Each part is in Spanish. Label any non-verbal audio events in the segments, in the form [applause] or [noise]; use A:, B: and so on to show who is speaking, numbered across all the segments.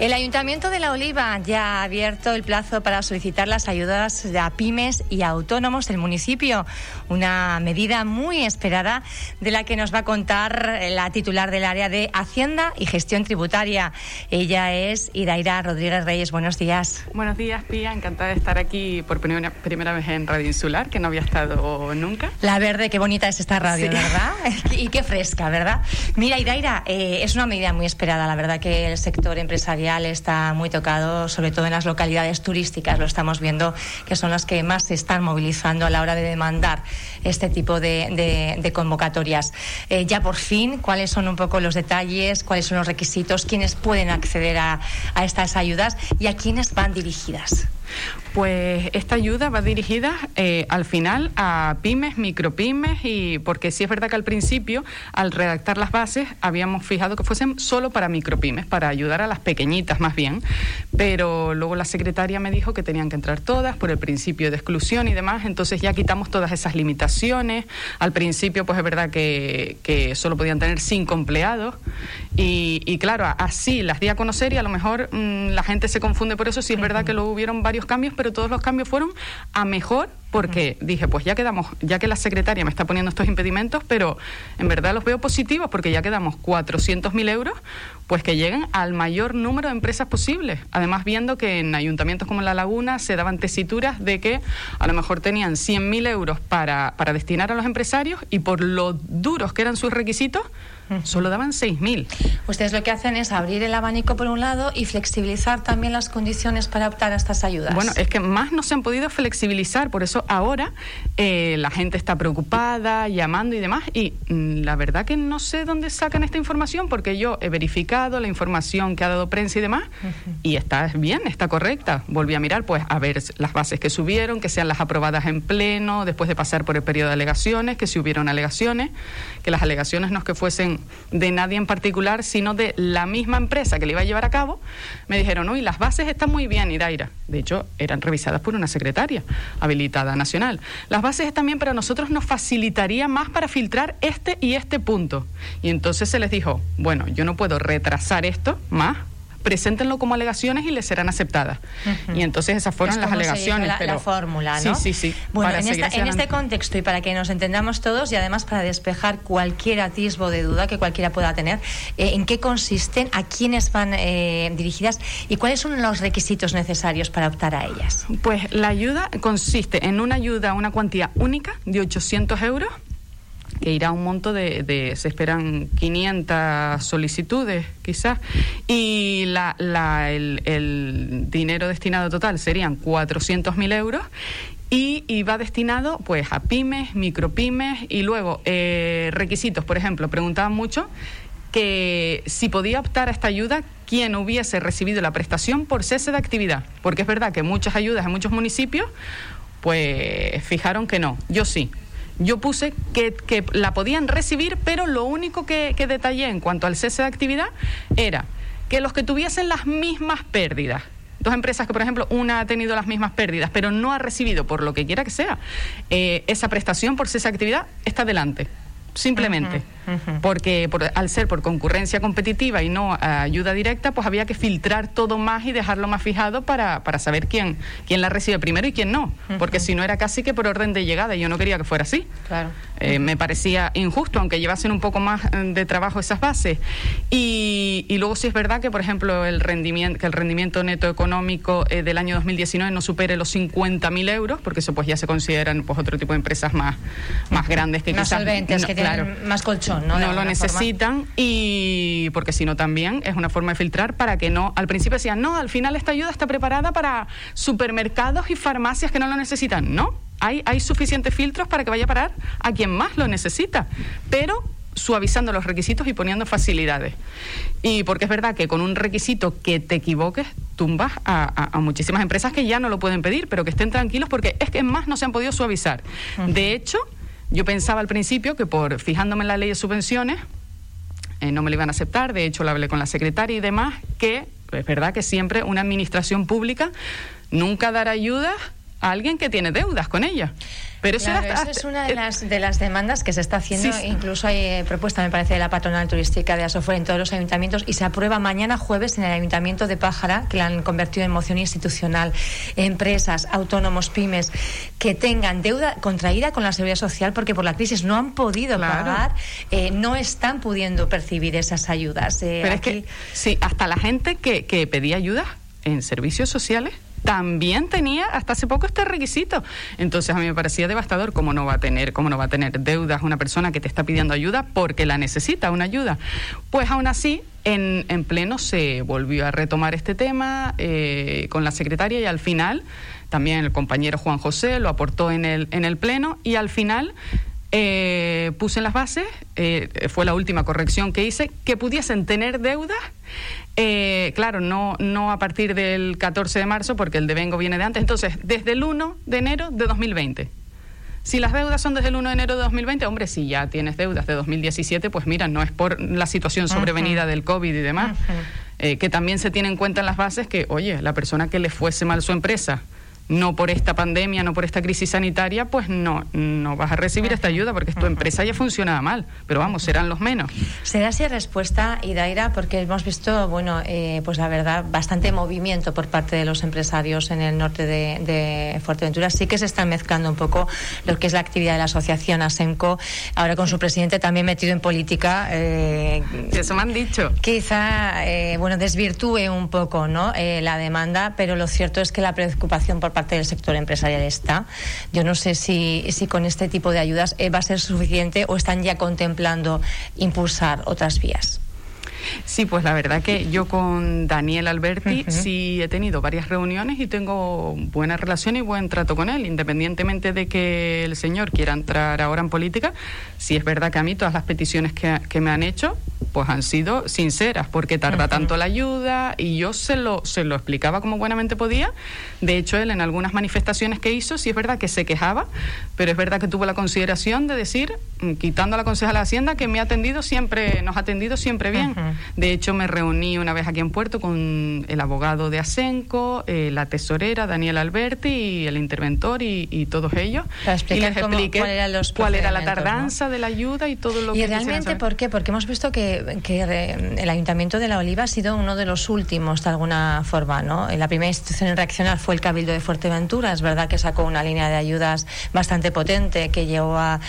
A: El Ayuntamiento de La Oliva ya ha abierto el plazo para solicitar las ayudas a pymes y autónomos del municipio, una medida muy esperada de la que nos va a contar la titular del área de Hacienda y Gestión Tributaria. Ella es Iraira Rodríguez Reyes. Buenos días.
B: Buenos días, Pía. Encantada de estar aquí por primera, primera vez en Radio Insular, que no había estado nunca.
A: La verde, qué bonita es esta radio, ¿verdad? [laughs] y qué fresca, ¿verdad? Mira, Iraira, eh, es una medida muy esperada. La verdad que el sector empresarial está muy tocado, sobre todo en las localidades turísticas. Lo estamos viendo que son las que más se están movilizando a la hora de demandar este tipo de, convocatorias. Eh, ya por fin, ¿cuáles son un poco los detalles? ¿Cuáles son los requisitos? ¿Quiénes pueden acceder a, a estas ayudas y a quiénes van dirigidas?
B: Pues esta ayuda va dirigida eh, al final a pymes, micropymes y porque sí es verdad que al principio, al redactar las bases, habíamos fijado que fuesen solo para micropymes, para ayudar a las pequeñitas más bien, pero luego la secretaria me dijo que tenían que entrar todas por el principio de exclusión y demás, entonces ya quitamos todas esas limitaciones. Al principio, pues es verdad que, que solo podían tener cinco empleados y, claro, así las di a conocer y a lo mejor mm, la gente se confunde por eso, sí es verdad que luego hubieron varios cambios, pero todos los cambios fueron a mejor porque dije, pues ya quedamos, ya que la secretaria me está poniendo estos impedimentos, pero en verdad los veo positivos porque ya quedamos 400.000 euros, pues que lleguen al mayor número de empresas posibles. Además, viendo que en ayuntamientos como La Laguna se daban tesituras de que a lo mejor tenían 100.000 euros para, para destinar a los empresarios y por lo duros que eran sus requisitos, solo daban 6.000.
A: Ustedes lo que hacen es abrir el abanico por un lado y flexibilizar también las condiciones para optar a estas ayudas.
B: Bueno, es que más no se han podido flexibilizar, por eso ahora eh, la gente está preocupada, llamando y demás, y mm, la verdad que no sé dónde sacan esta información, porque yo he verificado la información que ha dado prensa y demás, y está bien, está correcta. Volví a mirar, pues, a ver las bases que subieron, que sean las aprobadas en pleno, después de pasar por el periodo de alegaciones, que si hubieron alegaciones, que las alegaciones no es que fuesen de nadie en particular, sino de la misma empresa que le iba a llevar a cabo, me dijeron, uy, las bases están muy bien, Iraira. De hecho, eran revisadas por una secretaria habilitada nacional. Las bases están bien, pero a nosotros nos facilitaría más para filtrar este y este punto. Y entonces se les dijo, bueno, yo no puedo retrasar esto más preséntenlo como alegaciones y les serán aceptadas. Y entonces esas fueron las alegaciones.
A: La,
B: pero...
A: la fórmula, ¿no?
B: Sí, sí, sí.
A: Bueno, en, este contexto y para que nos entendamos todos y además para despejar cualquier atisbo de duda que cualquiera pueda tener, eh, ¿en qué consisten, a quiénes van eh, dirigidas y cuáles son los requisitos necesarios para optar a ellas?
B: Pues la ayuda consiste en una ayuda, una cuantía única de 800 euros que irá un monto de, se esperan 500 solicitudes quizás, y la, la, el, dinero destinado total serían 400.000 euros y, va destinado pues a pymes, micropymes y luego eh, requisitos, por ejemplo, preguntaban mucho que si podía optar a esta ayuda quien hubiese recibido la prestación por cese de actividad, porque es verdad que muchas ayudas en muchos municipios pues fijaron que no, yo sí, yo puse que, la podían recibir, pero lo único que, que detallé en cuanto al cese de actividad era que los que tuviesen las mismas pérdidas, dos empresas que, por ejemplo, una ha tenido las mismas pérdidas, pero no ha recibido, por lo que quiera que sea, eh, esa prestación por cese de actividad, está adelante simplemente. Porque al ser por concurrencia competitiva y no ayuda directa, pues había que filtrar todo más y dejarlo más fijado para, para saber quién, quién la recibe primero y quién no. Porque si no era casi que por orden de llegada y yo no quería que fuera así.
A: Claro.
B: Eh, me parecía injusto, aunque llevasen un poco más eh, de trabajo esas bases. Y, y luego sí es verdad que, por ejemplo, el rendimiento, que el rendimiento neto económico eh, del año 2019 no supere los 50.000 euros, porque eso pues ya se consideran pues otro tipo de empresas más, más grandes que
A: más solventes, que tienen más ¿no?
B: No lo necesitan y porque si no también es una forma de filtrar para que no, al principio decían, no, al final esta ayuda está preparada para supermercados y farmacias que no lo necesitan. No, hay, hay suficientes filtros para que vaya a parar a quien más lo necesita, pero suavizando los requisitos y poniendo facilidades. Y porque es verdad que con un requisito que te equivoques, tumbas a, muchísimas empresas que ya no lo pueden pedir, pero que estén tranquilos porque es que más no se han podido suavizar. De hecho, yo pensaba al principio que por fijándome en la ley de subvenciones, eh, no me lo iban a aceptar, de hecho lo hablé con la secretaria y demás, que es verdad que siempre una administración pública nunca dará ayuda a alguien que tiene deudas con ella.
A: Pero eso es una de las, de las demandas que se está haciendo. Incluso hay eh, propuesta, me parece, de la patronal turística de Asofor en todos los ayuntamientos y se aprueba mañana jueves en el ayuntamiento de Pájara, que la han convertido en moción institucional. Empresas, autónomos, pymes, que tengan deuda contraída con la seguridad social porque por la crisis no han podido pagar, eh, no están pudiendo percibir esas ayudas.
B: Eh, Pero es que, sí, hasta la gente que, que pedía ayuda en servicios sociales también tenía hasta hace poco este requisito. Entonces a mí me parecía devastador cómo no va a tener, cómo no va a tener deudas una persona que te está pidiendo ayuda porque la necesita una ayuda. Pues aún así, en, en pleno se volvió a retomar este tema eh, con la secretaria y al final también el compañero Juan José lo aportó en el, en el pleno y al final eh, puse en las bases, eh, fue la última corrección que hice, que pudiesen tener deudas eh, claro, no, no a partir del 14 de marzo, porque el devengo viene de antes. Entonces, desde el 1 de enero de 2020. Si las deudas son desde el 1 de enero de 2020, hombre, si ya tienes deudas de 2017, pues mira, no es por la situación sobrevenida del COVID y demás, eh, que también se tiene en cuenta en las bases que, oye, la persona que le fuese mal su empresa, no por esta pandemia, no por esta crisis sanitaria, pues no, no vas a recibir esta ayuda porque tu empresa ya funcionaba mal, pero vamos, serán los menos.
A: Se da así respuesta, Idaira, porque hemos visto, bueno, eh, pues la verdad, bastante movimiento por parte de los empresarios en el norte de, Fuerteventura. Sí que se están mezclando un poco lo que es la actividad de la asociación ASEMCO, ahora con su presidente también metido en política.
B: Eh, Eso me han dicho.
A: Quizá, eh, bueno, desvirtúe un poco ¿no? Eh, la demanda, pero lo cierto es que la preocupación por parte parte del sector empresarial está. Yo no sé si, si con este tipo de ayudas eh, va a ser suficiente o están ya contemplando impulsar otras vías.
B: Sí, pues la verdad que yo con Daniel Alberti sí he tenido varias reuniones y tengo buena relación y buen trato con él, independientemente de que el señor quiera entrar ahora en política. Sí es verdad que a mí todas las peticiones que, que me han hecho pues han sido sinceras, porque tarda tanto la ayuda y yo se lo, se lo explicaba como buenamente podía. De hecho, él en algunas manifestaciones que hizo, sí es verdad que se quejaba, pero es verdad que tuvo la consideración de decir, mm, quitando a la concejala de Hacienda, que me ha atendido siempre, nos ha atendido siempre bien. De hecho, me reuní una vez aquí en Puerto con el abogado de Asenco, eh, la tesorera, Daniel Alberti, y el interventor y, todos ellos.
A: y les expliqué
B: cuál, era la tardanza de la ayuda y todo lo que
A: ¿Y realmente por qué? Porque hemos visto que, el Ayuntamiento de La Oliva ha sido uno de los últimos, de alguna forma, ¿no? La primera institución en reaccionar fue el Cabildo de Fuerteventura. Es verdad que sacó una línea de ayudas bastante potente que llevó a,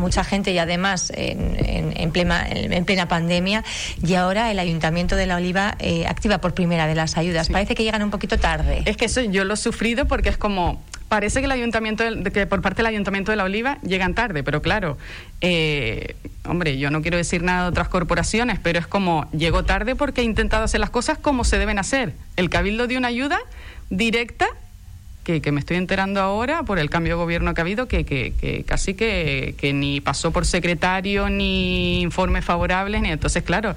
A: mucha gente y además en, plena, en plena pandemia y ahora el Ayuntamiento de La Oliva eh, activa por primera de las ayudas. Parece que llegan un poquito tarde.
B: Es que eso yo lo he sufrido porque es como parece que el ayuntamiento que por parte del ayuntamiento de la Oliva llegan tarde, pero claro, eh, hombre, yo no quiero decir nada de otras corporaciones, pero es como llegó tarde porque he intentado hacer las cosas como se deben hacer. El cabildo dio una ayuda directa que, me estoy enterando ahora por el cambio de gobierno que ha habido, que, que, casi que, ni pasó por secretario, ni informes favorables, ni entonces, claro,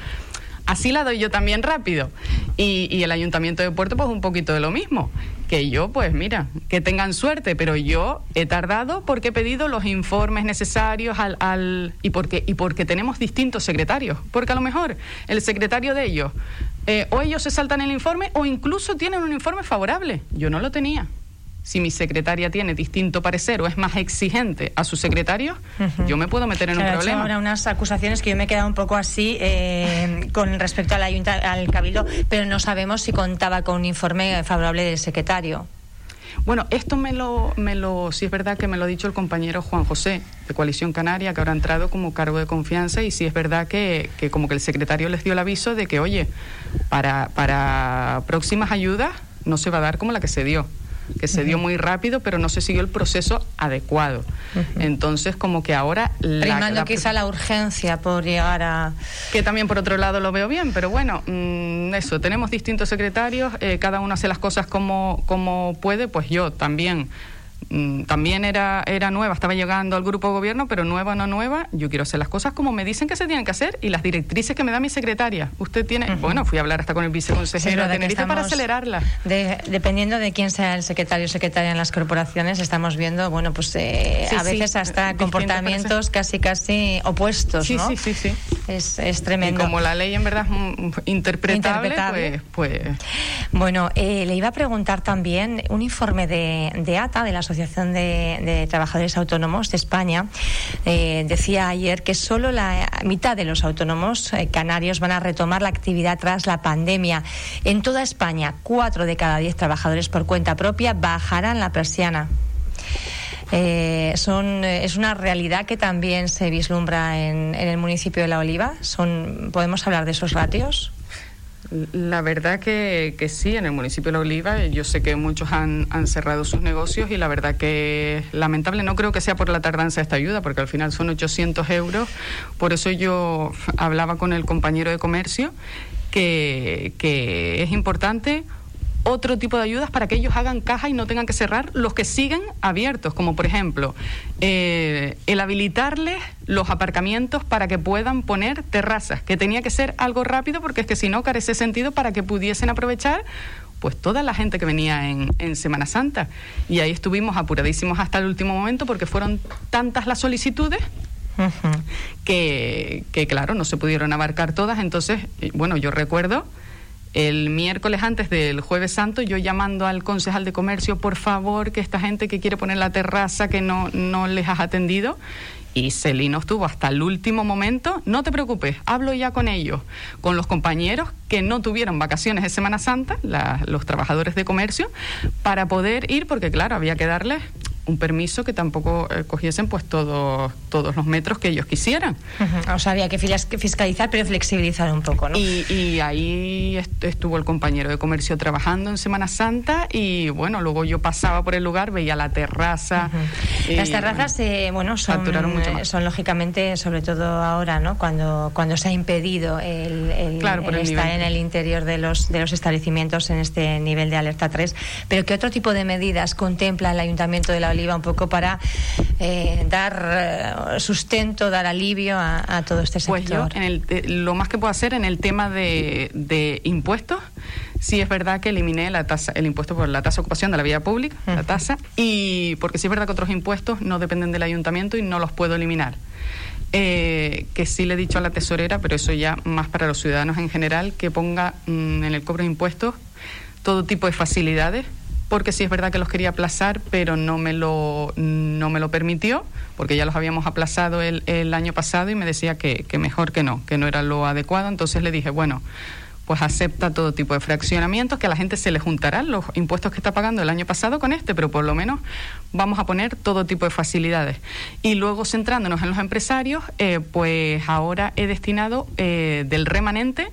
B: así la doy yo también rápido. Y, y, el ayuntamiento de Puerto, pues un poquito de lo mismo. Que yo, pues mira, que tengan suerte, pero yo he tardado porque he pedido los informes necesarios al, al y porque y porque tenemos distintos secretarios, porque a lo mejor el secretario de ellos eh, o ellos se saltan el informe o incluso tienen un informe favorable. Yo no lo tenía si mi secretaria tiene distinto parecer o es más exigente a su secretario, yo me puedo meter en un problema.
A: Ahora unas acusaciones que yo me he quedado un poco así eh, con respecto al, al Cabildo, pero no sabemos si contaba con un informe favorable del secretario.
B: Bueno, esto me lo, me lo, sí es verdad que me lo ha dicho el compañero Juan José de Coalición Canaria, que habrá entrado como cargo de confianza, y sí es verdad que, que como que el secretario les dio el aviso de que, oye, para, para próximas ayudas no se va a dar como la que se dio que se dio muy rápido, pero no se siguió el proceso adecuado. Entonces, como que ahora...
A: Primando quizá la urgencia por llegar a...
B: Que también por otro lado lo veo bien, pero bueno, mm, eso, tenemos distintos secretarios, eh, cada uno hace las cosas como, como puede, pues yo también también era, era nueva, estaba llegando al grupo de gobierno, pero nueva o no nueva, yo quiero hacer las cosas como me dicen que se tienen que hacer y las directrices que me da mi secretaria. Usted tiene, bueno, fui a hablar hasta con el viceconsejero de Tenerife para acelerarla.
A: dependiendo de quién sea el secretario o secretaria en las corporaciones, estamos viendo, bueno, pues eh, a veces hasta comportamientos casi, casi opuestos,
B: ¿no? Sí, sí, sí.
A: Es, es tremendo.
B: Y como la ley en verdad es interpretable, Pues, pues,
A: Bueno, eh, le iba a preguntar también un informe de, de ATA, de la Asociación Asociación de, Trabajadores Autónomos de España, eh, decía ayer que solo la mitad de los autónomos eh, canarios van a retomar la actividad tras la pandemia. En toda España, cuatro de cada diez trabajadores por cuenta propia bajarán la persiana. Eh, son, es una realidad que también se vislumbra en, en el municipio de La Oliva. Son, ¿Podemos hablar de esos ratios?
B: La verdad que, que, sí, en el municipio de La Oliva yo sé que muchos han, han, cerrado sus negocios y la verdad que lamentable, no creo que sea por la tardanza de esta ayuda, porque al final son 800 euros, por eso yo hablaba con el compañero de comercio que, que es importante otro tipo de ayudas para que ellos hagan caja y no tengan que cerrar los que siguen abiertos, como por ejemplo eh, el habilitarles los aparcamientos para que puedan poner terrazas, que tenía que ser algo rápido porque es que si no carece sentido para que pudiesen aprovechar pues toda la gente que venía en, en, Semana Santa. Y ahí estuvimos apuradísimos hasta el último momento porque fueron tantas las solicitudes que, que, claro, no se pudieron abarcar todas. Entonces, bueno, yo recuerdo el miércoles antes del jueves santo, yo llamando al concejal de comercio, por favor, que esta gente que quiere poner la terraza, que no, no les has atendido. Y Celino estuvo hasta el último momento. No te preocupes, hablo ya con ellos, con los compañeros que no tuvieron vacaciones de Semana Santa, los trabajadores de comercio, para poder ir, porque claro, había que darles un permiso que tampoco eh, cogiesen pues todos todos los metros que ellos quisieran.
A: O sea, había que fiscalizar, pero flexibilizar un poco, ¿no?
B: Y, ahí estuvo el compañero de comercio trabajando en Semana Santa y bueno, luego yo pasaba por el lugar, veía la terraza.
A: Las terrazas, eh, bueno, son, eh, son lógicamente, sobre todo ahora, ¿no? Cuando, cuando se ha impedido el, estar en el interior de los, de los establecimientos en este nivel de alerta 3. Pero ¿qué otro tipo de medidas contempla el Ayuntamiento de la iba un poco para eh, dar eh, sustento, dar alivio a, todo este sector.
B: Pues yo, en el, lo más que puedo hacer en el tema de, de impuestos, sí es verdad que eliminé la tasa, el impuesto por la tasa de ocupación de la vía pública, la tasa, y porque sí es verdad que otros impuestos no dependen del ayuntamiento y no los puedo eliminar. Eh, que sí le he dicho a la tesorera, pero eso ya más para los ciudadanos en general, que ponga mm, en el cobro de impuestos todo tipo de facilidades porque sí es verdad que los quería aplazar, pero no me lo, no me lo permitió, porque ya los habíamos aplazado el, el año pasado y me decía que, mejor que no, que no era lo adecuado. Entonces le dije, bueno, pues acepta todo tipo de fraccionamientos, que a la gente se le juntarán los impuestos que está pagando el año pasado con este, pero por lo menos vamos a poner todo tipo de facilidades. Y luego centrándonos en los empresarios, eh, pues ahora he destinado eh, del remanente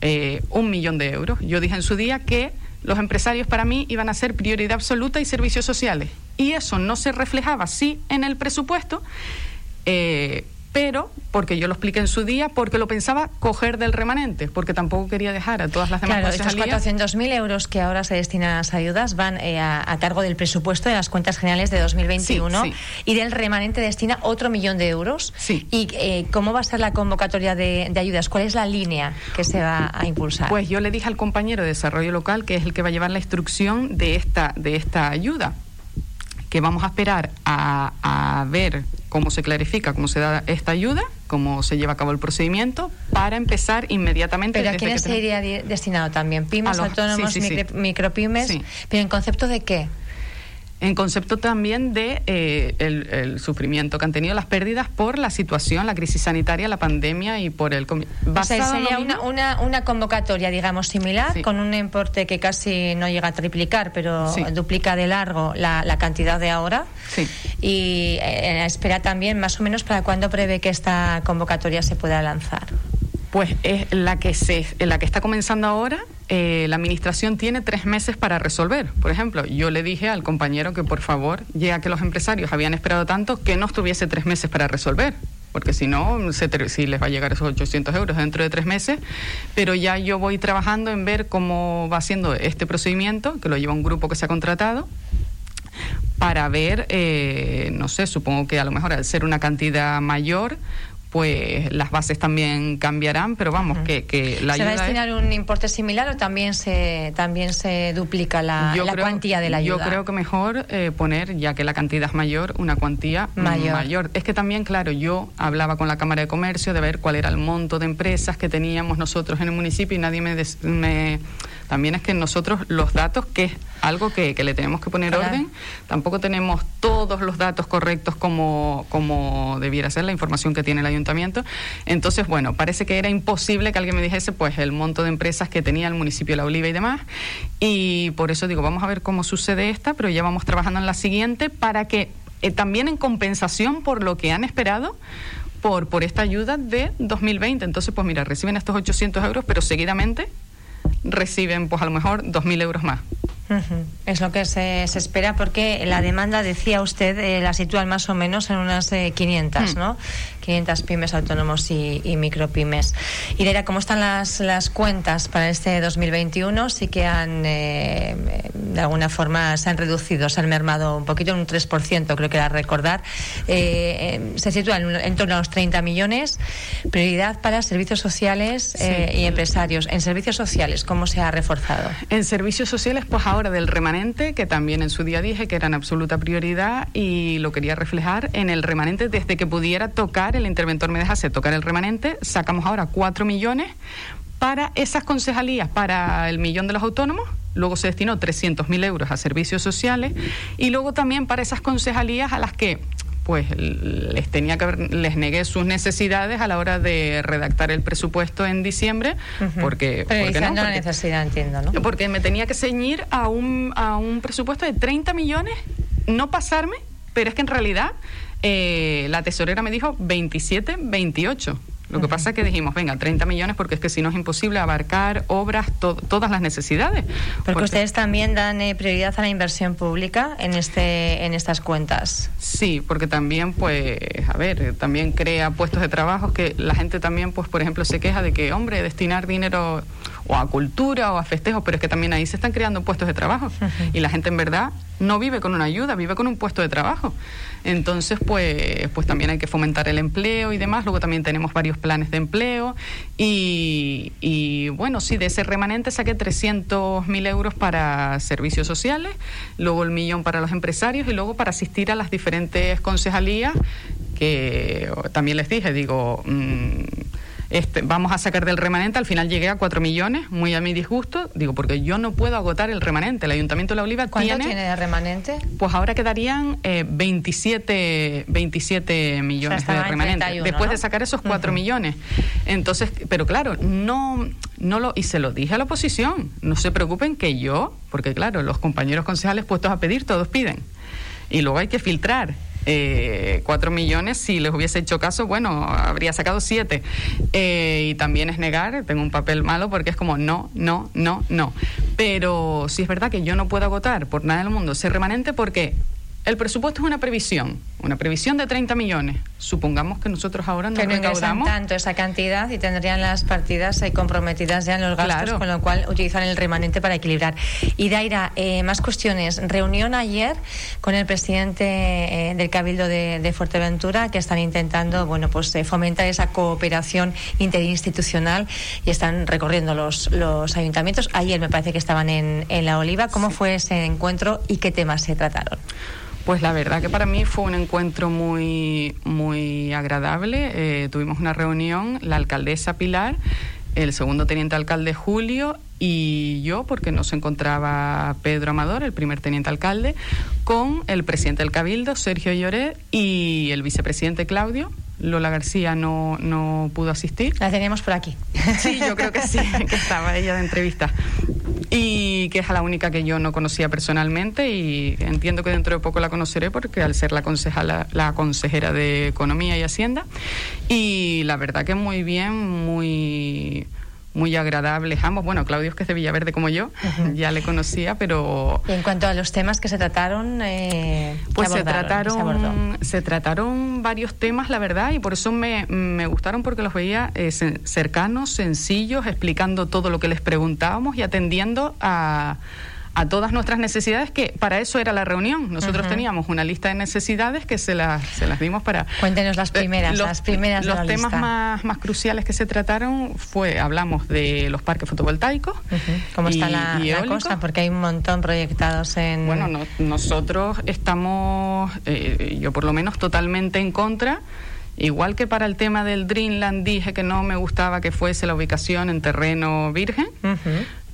B: eh, un millón de euros. Yo dije en su día que los empresarios para mí iban a ser prioridad absoluta y servicios sociales. Y eso no se reflejaba, sí, en el presupuesto, eh, pero porque yo lo expliqué en su día, porque lo pensaba coger del remanente, porque tampoco quería dejar a todas las demás
A: Claro, estos 400.000 euros que ahora se destinan a las ayudas van eh, a, cargo del presupuesto de las cuentas generales de 2021 y del remanente destina otro millón de euros.
B: Sí.
A: ¿Y eh, cómo va a ser la convocatoria de, ayudas? ¿Cuál es la línea que se va a impulsar?
B: Pues yo le dije al compañero de desarrollo local, que es el que va a llevar la instrucción de esta, de esta ayuda, que vamos a esperar a, a ver cómo se clarifica, cómo se da esta ayuda, cómo se lleva a cabo el procedimiento, para empezar inmediatamente.
A: ¿Pero a quiénes se iría destinado también? ¿Pymes, autónomos, micropymes? ¿Pero en concepto de qué?
B: En concepto también de eh, el, sufrimiento que han tenido las pérdidas por la situación, la crisis sanitaria, la pandemia y por el...
A: O sea, sería una, una, una, convocatoria, digamos, similar, con un importe que casi no llega a triplicar, pero duplica de largo la, la cantidad de ahora.
B: Sí.
A: Y eh, espera también, más o menos, para cuándo prevé que esta convocatoria se pueda lanzar.
B: Pues es la que se, la que está comenzando ahora. Eh, la administración tiene tres meses para resolver. Por ejemplo, yo le dije al compañero que por favor, ya que los empresarios habían esperado tanto, que no estuviese tres meses para resolver porque si no, si les va a llegar esos 800 euros dentro de tres meses, pero ya yo voy trabajando en ver cómo va haciendo este procedimiento, que lo lleva un grupo que se ha contratado, para ver, eh, no sé, supongo que a lo mejor al ser una cantidad mayor, pues las bases también cambiarán, pero vamos, que, que la
A: ¿Se va a destinar un importe similar o también se también se duplica la, cuantía de la ayuda?
B: Yo creo que mejor eh, poner, ya que la cantidad es mayor, una cuantía mayor. Es que también, claro, yo hablaba con la Cámara de Comercio de ver cuál era el monto de empresas que teníamos nosotros en el municipio y nadie me... me también es que nosotros los datos, que es algo que, le tenemos que poner orden, tampoco tenemos todos los datos correctos como, como debiera ser la información que tiene el ayuntamiento. Entonces, bueno, parece que era imposible que alguien me dijese pues el monto de empresas que tenía el municipio de La Oliva y demás. Y por eso digo, vamos a ver cómo sucede esta, pero ya vamos trabajando en la siguiente para que eh, también en compensación por lo que han esperado, por, por esta ayuda de 2020. Entonces, pues mira, reciben estos 800 euros, pero seguidamente reciben pues a lo mejor 2.000 euros más.
A: Es lo que se, se, espera porque la demanda, decía usted, eh, la sitúan más o menos en unas 500, eh, mm. ¿no? 500 pymes autónomos y, micropymes. Y de ¿cómo están las, las cuentas para este 2021? Sí que han, eh, de alguna forma, se han reducido, se han mermado un poquito, un 3%, creo que era recordar. se sitúan en, torno a los 30 millones. Prioridad para servicios sociales y empresarios. En servicios sociales, ¿cómo se ha reforzado?
B: En servicios sociales, pues ahora del remanente, que también en su día dije que era en absoluta prioridad y lo quería reflejar en el remanente desde que pudiera tocar, el interventor me dejase tocar el remanente, sacamos ahora cuatro millones para esas concejalías, para el millón de los autónomos, luego se destinó 300.000 euros a servicios sociales y luego también para esas concejalías a las que pues les tenía que les negué sus necesidades a la hora de redactar el presupuesto en diciembre porque,
A: porque no, la necesidad entiendo no
B: porque me tenía que ceñir a un a un presupuesto de 30 millones no pasarme pero es que en realidad eh, la tesorera me dijo 27 28 lo que pasa es que dijimos, venga, 30 millones porque es que si no es imposible abarcar obras, todas las necesidades.
A: Porque, ustedes también dan eh, prioridad a la inversión pública en este en estas cuentas.
B: Sí, porque también pues, a ver, también crea puestos de trabajo que la gente también pues por ejemplo se queja de que, hombre, destinar dinero o a cultura o a festejos, pero es que también ahí se están creando puestos de trabajo y la gente en verdad no vive con una ayuda, vive con un puesto de trabajo. Entonces, pues, pues también hay que fomentar el empleo y demás. Luego también tenemos varios planes de empleo y, bueno, sí, de ese remanente saqué 300.000 euros para servicios sociales, luego el millón para los empresarios y luego para asistir a las diferentes concejalías que también les dije, digo... Mmm, este, vamos a sacar del remanente, al final llegué a 4 millones, muy a mi disgusto, digo, porque yo no puedo agotar el remanente. El Ayuntamiento de La Oliva
A: ¿Cuánto tiene, de remanente?
B: Pues ahora quedarían 27, eh, 27 millones de remanente, después de sacar esos 4 millones. Entonces, pero claro, no, no lo, y se lo dije a la oposición, no se preocupen que yo, porque claro, los compañeros concejales puestos a pedir, todos piden. Y luego hay que filtrar eh, cuatro millones, si les hubiese hecho caso, bueno, habría sacado siete. Eh, y también es negar, tengo un papel malo porque es como no, no, no, no. Pero sí es verdad que yo no puedo agotar por nada del mundo ese remanente porque el presupuesto es una previsión, una previsión de 30 millones. Supongamos que nosotros ahora no, que no recaudamos
A: tanto esa cantidad y tendrían las partidas ahí comprometidas ya en los gastos, con lo cual utilizan el remanente para equilibrar. Y Daira, eh, más cuestiones. Reunión ayer con el presidente eh, del Cabildo de, Fuerteventura que están intentando, bueno, pues eh, fomentar esa cooperación interinstitucional y están recorriendo los, los ayuntamientos. Ayer me parece que estaban en, en La Oliva. ¿Cómo fue ese encuentro y qué temas se trataron?
B: Pues la verdad que para mí fue un encuentro muy, muy agradable. Eh, tuvimos una reunión, la alcaldesa Pilar, el segundo teniente alcalde Julio y yo, porque nos encontraba Pedro Amador, el primer teniente alcalde, con el presidente del Cabildo, Sergio Lloret, y el vicepresidente Claudio, Lola García no, no pudo asistir.
A: La teníamos por aquí. [laughs]
B: Sí, yo creo que sí, [laughs] que estaba ella de entrevista. Y que es la única que yo no conocía personalmente y entiendo que dentro de poco la conoceré porque al ser la, concejala, la consejera de Economía y Hacienda. Y la verdad que muy bien, muy muy agradables ambos. Bueno, Claudio es que es de Villaverde como yo, ya le conocía, pero...
A: en cuanto a los temas que se trataron,
B: eh, pues se trataron, se, trataron varios temas, la verdad, y por eso me, me gustaron porque los veía eh, cercanos, sencillos, explicando todo lo que les preguntábamos y atendiendo a a todas nuestras necesidades, que para eso era la reunión. Nosotros teníamos una lista de necesidades que se las, se las dimos para...
A: Cuéntenos las primeras, eh, los, las primeras
B: Los temas Más, más cruciales que se trataron fue, hablamos de los parques fotovoltaicos.
A: ¿Cómo está la, cosa? Porque hay un montón proyectados en...
B: Bueno, nosotros estamos, eh, yo por lo menos, totalmente en contra Igual que para el tema del Dreamland dije que no me gustaba que fuese la ubicación en terreno virgen,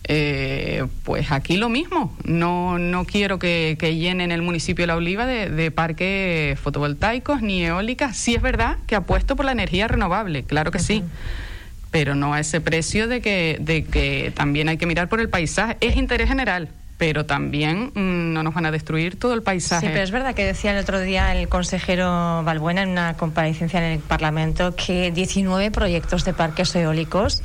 B: eh, pues aquí lo mismo. No, no quiero que, llenen el municipio de La Oliva de, parques fotovoltaicos ni eólicas. Sí es verdad que apuesto por la energía renovable, claro que sí pero no a ese precio de que, de que también hay que mirar por el paisaje. Es interés general pero también mm, no nos van a destruir todo el paisaje.
A: Sí, pero es verdad que decía el otro día el consejero Balbuena en una comparecencia en el Parlamento que 19 proyectos de parques eólicos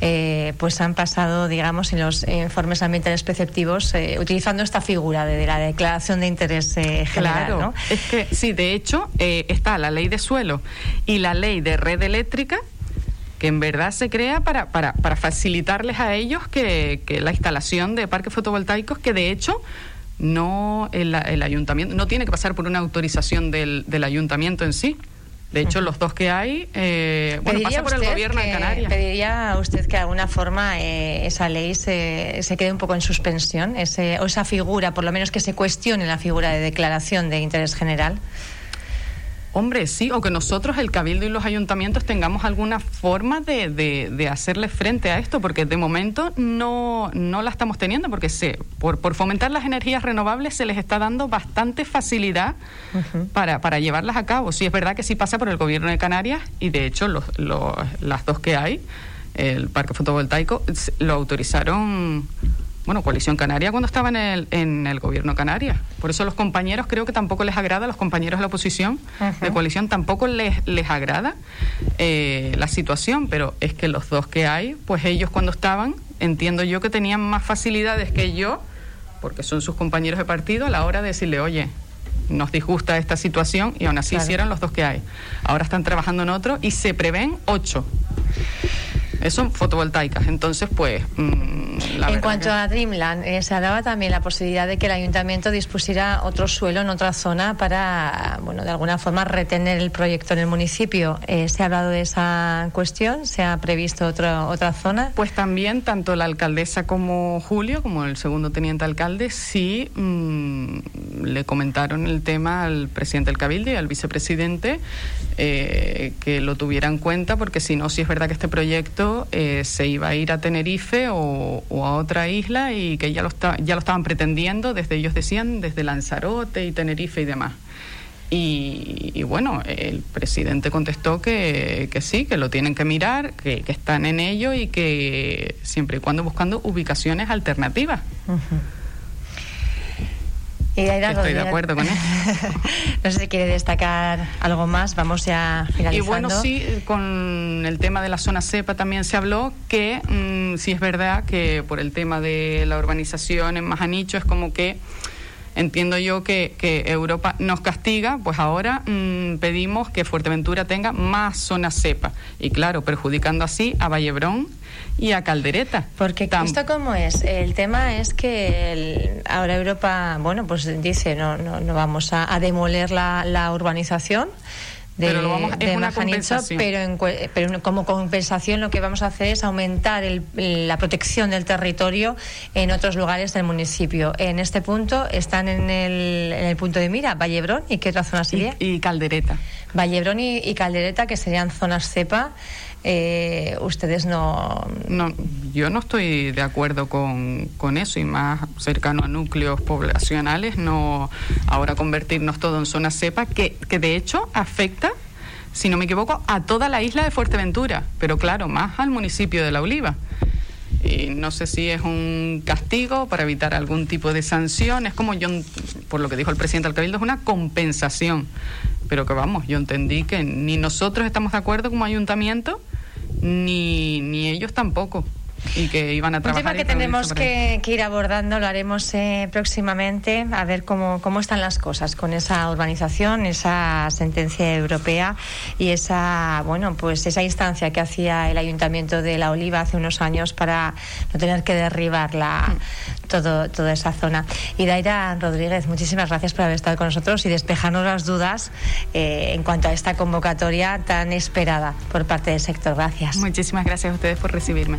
A: eh, pues han pasado, digamos, en los informes ambientales preceptivos eh, utilizando esta figura de, la declaración de interés eh, general.
B: Claro, es que sí, de hecho está la ley de suelo y la ley de red eléctrica que en verdad se crea para, para, para facilitarles a ellos que, la instalación de parques fotovoltaicos, que de hecho no el, el, ayuntamiento no tiene que pasar por una autorización del, del ayuntamiento en sí. De hecho, los dos que hay, eh, bueno, pasa por el gobierno de Canarias.
A: ¿Pediría a usted que de alguna forma eh, esa ley se, se, quede un poco en suspensión? Ese, o esa figura, por lo menos que se cuestione la figura de declaración de interés general.
B: Hombre, sí, o que nosotros, el Cabildo y los ayuntamientos, tengamos alguna forma de, de, hacerle frente a esto, porque de momento no, no la estamos teniendo, porque se, por, por fomentar las energías renovables se les está dando bastante facilidad para, para llevarlas a cabo. Sí, es verdad que sí pasa por el gobierno de Canarias y de hecho los, los, las dos que hay, el parque fotovoltaico, lo autorizaron bueno, Coalición Canaria cuando estaba en el, en el gobierno Canaria. Por eso los compañeros creo que tampoco les agrada, los compañeros de la oposición de coalición tampoco les, les agrada eh, la situación, pero es que los dos que hay, pues ellos cuando estaban, entiendo yo que tenían más facilidades que yo, porque son sus compañeros de partido, a la hora de decirle, oye, nos disgusta esta situación y aún así hicieron los dos que hay. Ahora están trabajando en otro y se prevén ocho. Son fotovoltaicas. Entonces, pues.
A: Mm, en cuanto a Dreamland, eh, se hablaba también la posibilidad de que el ayuntamiento dispusiera otro suelo en otra zona para, bueno, de alguna forma retener el proyecto en el municipio. Eh, ¿Se ha hablado de esa cuestión? ¿Se ha previsto otra otra zona?
B: Pues también, tanto la alcaldesa como Julio, como el segundo teniente alcalde, sí mm, le comentaron el tema al presidente del Cabildo y al vicepresidente eh, que lo tuviera en cuenta, porque si no, si es verdad que este proyecto eh, se iba a ir a Tenerife o, a otra isla y que ya lo, ya lo estaban pretendiendo, desde ellos decían, desde Lanzarote y Tenerife y demás. Y, bueno, el presidente contestó que, sí, que lo tienen que mirar, que, están en ello y que siempre y cuando buscando ubicaciones alternativas. Estoy de acuerdo con eso. [laughs]
A: no sé si quiere destacar algo más, vamos ya finalizando.
B: Y bueno, sí, con el tema de la zona CEPA también se habló que mm, sí es verdad que por el tema de la urbanización en Majanicho es como que entiendo yo que, Europa nos castiga, pues ahora mm, pedimos que Fuerteventura tenga más zona cepa. Y claro, perjudicando así a Vallebrón y a Caldereta.
A: Porque esto cómo es, el tema es que ahora Europa, bueno, pues dice, no, no, no vamos a, demoler la, la urbanización de, pero vamos, pero, como compensación lo que vamos a hacer es aumentar la protección del territorio en otros lugares del municipio. En este punto están en el, en el punto de mira Vallebrón y qué otra zona sería?
B: Y, Caldereta.
A: Vallebrón y, y Caldereta, que serían zonas cepa eh, ustedes no...
B: no... Yo no estoy de acuerdo con, con, eso y más cercano a núcleos poblacionales, no ahora convertirnos todo en zona cepa, que, que de hecho afecta si no me equivoco, a toda la isla de Fuerteventura, pero claro, más al municipio de La Oliva. Y no sé si es un castigo para evitar algún tipo de sanción, es como yo, por lo que dijo el presidente del es una compensación. Pero que vamos, yo entendí que ni nosotros estamos de acuerdo como ayuntamiento, ni, ni ellos tampoco. Y que iban a trabajar.
A: Un tema que tenemos que, ir abordando, lo haremos eh, próximamente, a ver cómo, cómo están las cosas con esa urbanización, esa sentencia europea y esa, bueno, pues esa instancia que hacía el Ayuntamiento de La Oliva hace unos años para no tener que derribar la, todo, toda esa zona. Y Daira Rodríguez, muchísimas gracias por haber estado con nosotros y despejarnos las dudas eh, en cuanto a esta convocatoria tan esperada por parte del sector. Gracias.
B: Muchísimas gracias a ustedes por recibirme.